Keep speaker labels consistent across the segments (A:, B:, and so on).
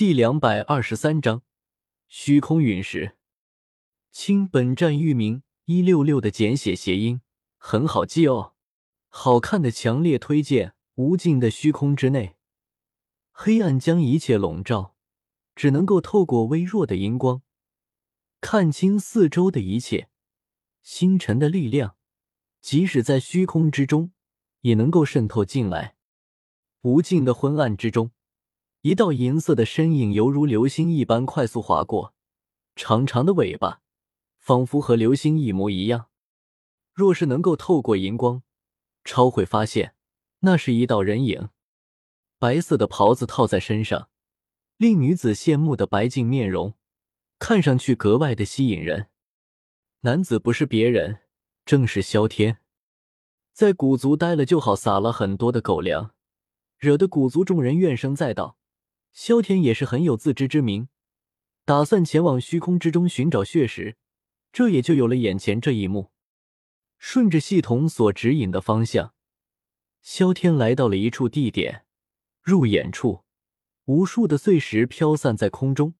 A: 第两百二十三章虚空陨石。亲，本站域名一六六的简写谐音，很好记哦。好看的强烈推荐。无尽的虚空之内，黑暗将一切笼罩，只能够透过微弱的荧光看清四周的一切。星辰的力量，即使在虚空之中，也能够渗透进来。无尽的昏暗之中。一道银色的身影犹如流星一般快速划过，长长的尾巴仿佛和流星一模一样。若是能够透过荧光，超会发现那是一道人影。白色的袍子套在身上，令女子羡慕的白净面容看上去格外的吸引人。男子不是别人，正是萧天。在古族待了就好，撒了很多的狗粮，惹得古族众人怨声载道。萧天也是很有自知之明，打算前往虚空之中寻找血石，这也就有了眼前这一幕。顺着系统所指引的方向，萧天来到了一处地点，入眼处，无数的碎石飘散在空中，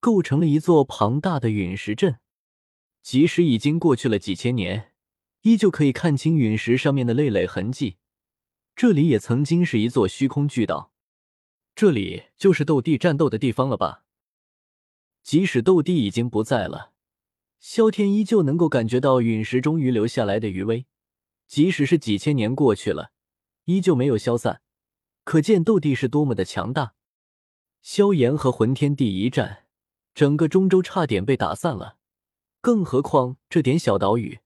A: 构成了一座庞大的陨石阵。即使已经过去了几千年，依旧可以看清陨石上面的累累痕迹。这里也曾经是一座虚空巨岛。这里就是斗帝战斗的地方了吧？即使斗帝已经不在了，萧天依旧能够感觉到陨石中遗留下来的余威。即使是几千年过去了，依旧没有消散，可见斗帝是多么的强大。萧炎和魂天帝一战，整个中州差点被打散了，更何况这点小岛屿，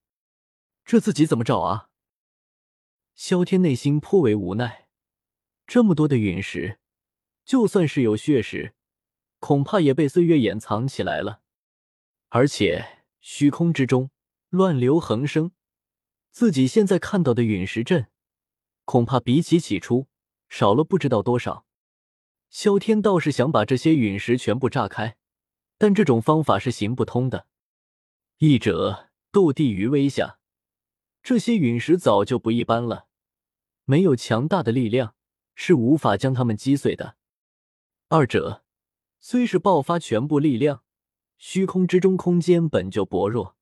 A: 这自己怎么找啊？萧天内心颇为无奈，这么多的陨石。就算是有血石，恐怕也被岁月掩藏起来了。而且虚空之中乱流横生，自己现在看到的陨石阵，恐怕比起起初少了不知道多少。萧天倒是想把这些陨石全部炸开，但这种方法是行不通的。一者斗帝余威下，这些陨石早就不一般了，没有强大的力量是无法将它们击碎的。二者虽是爆发全部力量，虚空之中空间本就薄弱，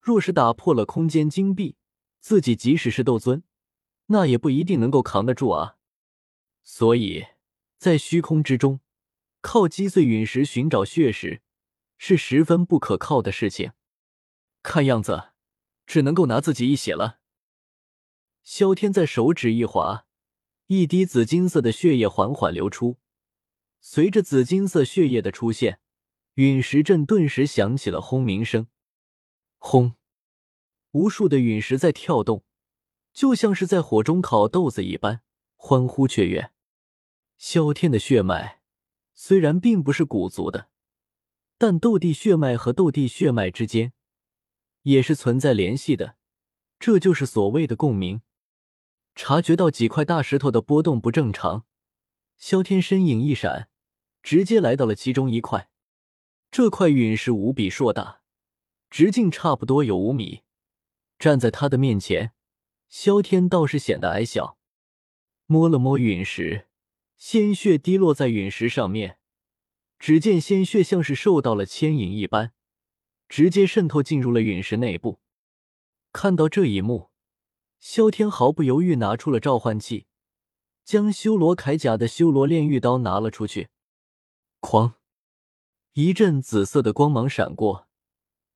A: 若是打破了空间金币，自己即使是斗尊，那也不一定能够扛得住啊。所以，在虚空之中靠击碎陨石寻找血石，是十分不可靠的事情。看样子，只能够拿自己一血了。萧天在手指一划，一滴紫金色的血液缓缓流出。随着紫金色血液的出现，陨石阵顿时响起了轰鸣声。轰！无数的陨石在跳动，就像是在火中烤豆子一般，欢呼雀跃。萧天的血脉虽然并不是古族的，但斗帝血脉和斗帝血脉之间也是存在联系的，这就是所谓的共鸣。察觉到几块大石头的波动不正常，萧天身影一闪。直接来到了其中一块，这块陨石无比硕大，直径差不多有五米。站在他的面前，萧天倒是显得矮小。摸了摸陨石，鲜血滴落在陨石上面。只见鲜血像是受到了牵引一般，直接渗透进入了陨石内部。看到这一幕，萧天毫不犹豫拿出了召唤器，将修罗铠甲的修罗炼狱刀拿了出去。哐！一阵紫色的光芒闪过，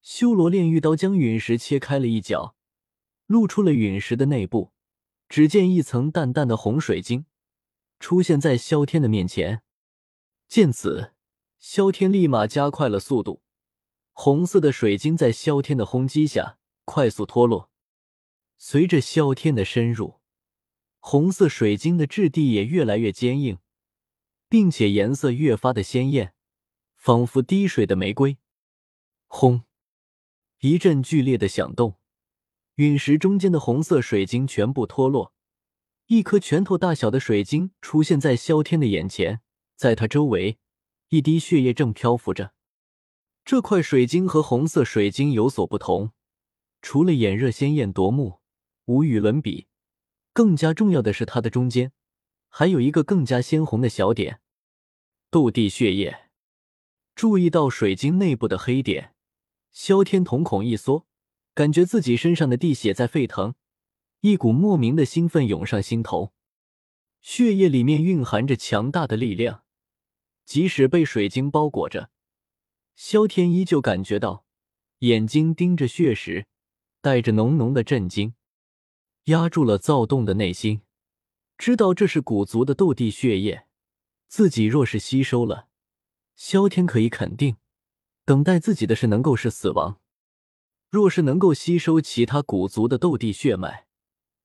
A: 修罗炼狱刀将陨石切开了一角，露出了陨石的内部。只见一层淡淡的红水晶出现在萧天的面前。见此，萧天立马加快了速度，红色的水晶在萧天的轰击下快速脱落。随着萧天的深入，红色水晶的质地也越来越坚硬。并且颜色越发的鲜艳，仿佛滴水的玫瑰。轰！一阵剧烈的响动，陨石中间的红色水晶全部脱落，一颗拳头大小的水晶出现在萧天的眼前，在他周围，一滴血液正漂浮着。这块水晶和红色水晶有所不同，除了眼热鲜艳夺目，无与伦比，更加重要的是它的中间还有一个更加鲜红的小点。斗帝血液。注意到水晶内部的黑点，萧天瞳孔一缩，感觉自己身上的地血在沸腾，一股莫名的兴奋涌上心头。血液里面蕴含着强大的力量，即使被水晶包裹着，萧天依旧感觉到眼睛盯着血时，带着浓浓的震惊，压住了躁动的内心。知道这是古族的斗帝血液，自己若是吸收了，萧天可以肯定，等待自己的是能够是死亡。若是能够吸收其他古族的斗帝血脉，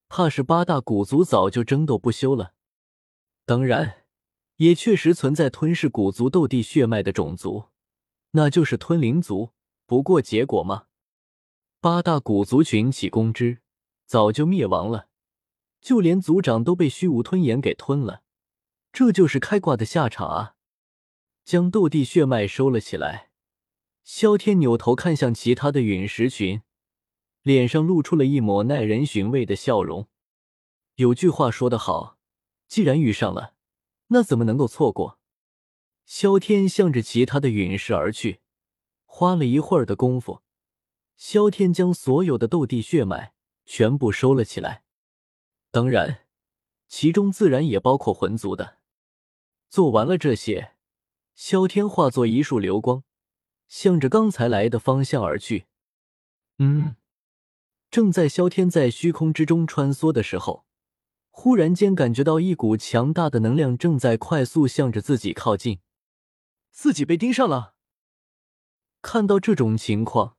A: 怕是八大古族早就争斗不休了。当然，也确实存在吞噬古族斗帝血脉的种族，那就是吞灵族。不过结果嘛，八大古族群起攻之，早就灭亡了。就连族长都被虚无吞炎给吞了，这就是开挂的下场啊！将斗帝血脉收了起来，萧天扭头看向其他的陨石群，脸上露出了一抹耐人寻味的笑容。有句话说得好，既然遇上了，那怎么能够错过？萧天向着其他的陨石而去，花了一会儿的功夫，萧天将所有的斗帝血脉全部收了起来。当然，其中自然也包括魂族的。做完了这些，萧天化作一束流光，向着刚才来的方向而去。嗯，正在萧天在虚空之中穿梭的时候，忽然间感觉到一股强大的能量正在快速向着自己靠近，自己被盯上了。看到这种情况，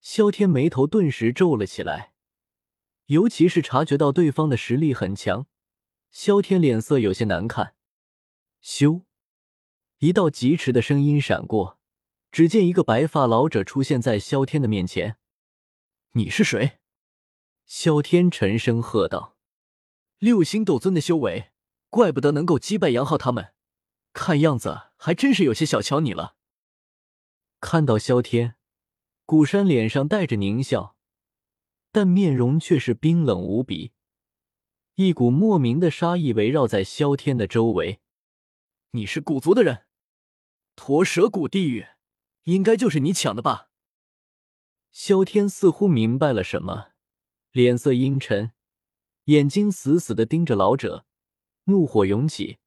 A: 萧天眉头顿时皱了起来。尤其是察觉到对方的实力很强，萧天脸色有些难看。咻！一道疾驰的声音闪过，只见一个白发老者出现在萧天的面前。“你是谁？”萧天沉声喝道。“六星斗尊的修为，怪不得能够击败杨浩他们。看样子还真是有些小瞧你了。”看到萧天，古山脸上带着狞笑。但面容却是冰冷无比，一股莫名的杀意围绕在萧天的周围。你是古族的人，驼蛇谷地狱，应该就是你抢的吧？萧天似乎明白了什么，脸色阴沉，眼睛死死的盯着老者，怒火涌起，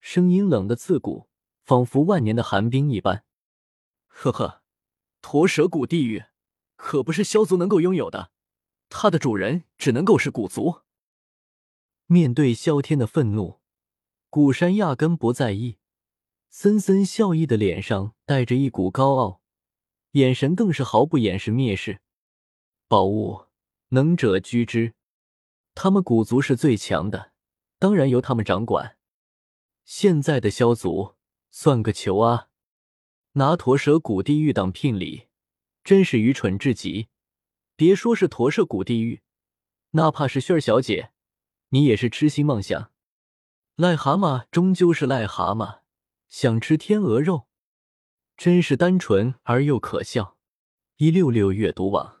A: 声音冷的刺骨，仿佛万年的寒冰一般。呵呵，驼蛇谷地狱可不是萧族能够拥有的。他的主人只能够是古族。面对萧天的愤怒，古山压根不在意，森森笑意的脸上带着一股高傲，眼神更是毫不掩饰蔑视。宝物能者居之，他们古族是最强的，当然由他们掌管。现在的萧族算个球啊！拿驼蛇谷地狱当聘礼，真是愚蠢至极。别说是驼舍谷地狱，哪怕是旭儿小姐，你也是痴心妄想。癞蛤蟆终究是癞蛤蟆，想吃天鹅肉，真是单纯而又可笑。一六六阅读网。